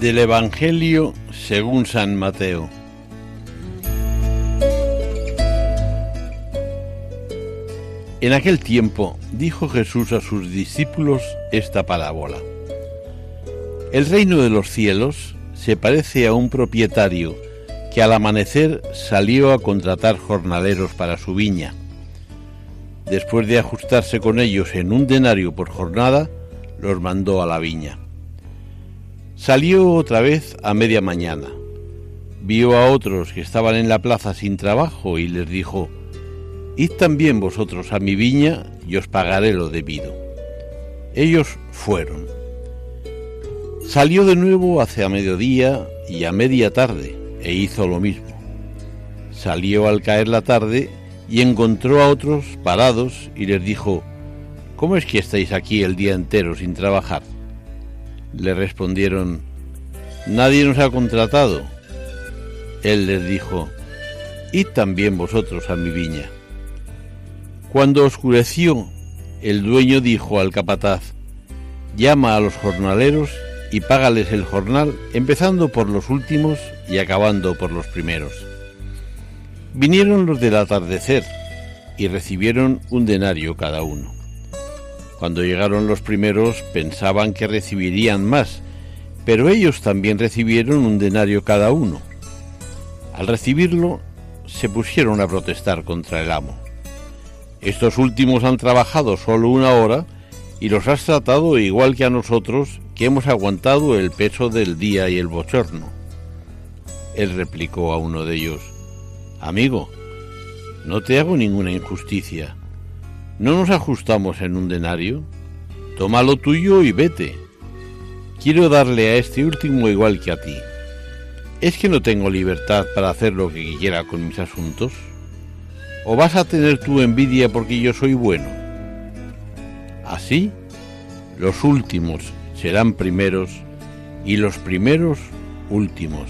Del Evangelio según San Mateo. En aquel tiempo dijo Jesús a sus discípulos esta parábola. El reino de los cielos se parece a un propietario que al amanecer salió a contratar jornaleros para su viña. Después de ajustarse con ellos en un denario por jornada, los mandó a la viña. Salió otra vez a media mañana. Vio a otros que estaban en la plaza sin trabajo y les dijo, Id también vosotros a mi viña y os pagaré lo debido. Ellos fueron. Salió de nuevo hacia mediodía y a media tarde e hizo lo mismo. Salió al caer la tarde y encontró a otros parados y les dijo, ¿Cómo es que estáis aquí el día entero sin trabajar? Le respondieron, Nadie nos ha contratado. Él les dijo, Id también vosotros a mi viña. Cuando oscureció, el dueño dijo al capataz, Llama a los jornaleros y págales el jornal, empezando por los últimos y acabando por los primeros. Vinieron los del atardecer y recibieron un denario cada uno. Cuando llegaron los primeros pensaban que recibirían más, pero ellos también recibieron un denario cada uno. Al recibirlo, se pusieron a protestar contra el amo. Estos últimos han trabajado solo una hora y los has tratado igual que a nosotros que hemos aguantado el peso del día y el bochorno. Él replicó a uno de ellos, Amigo, no te hago ninguna injusticia. ¿No nos ajustamos en un denario? Toma lo tuyo y vete. Quiero darle a este último igual que a ti. ¿Es que no tengo libertad para hacer lo que quiera con mis asuntos? ¿O vas a tener tu envidia porque yo soy bueno? Así, los últimos serán primeros y los primeros últimos.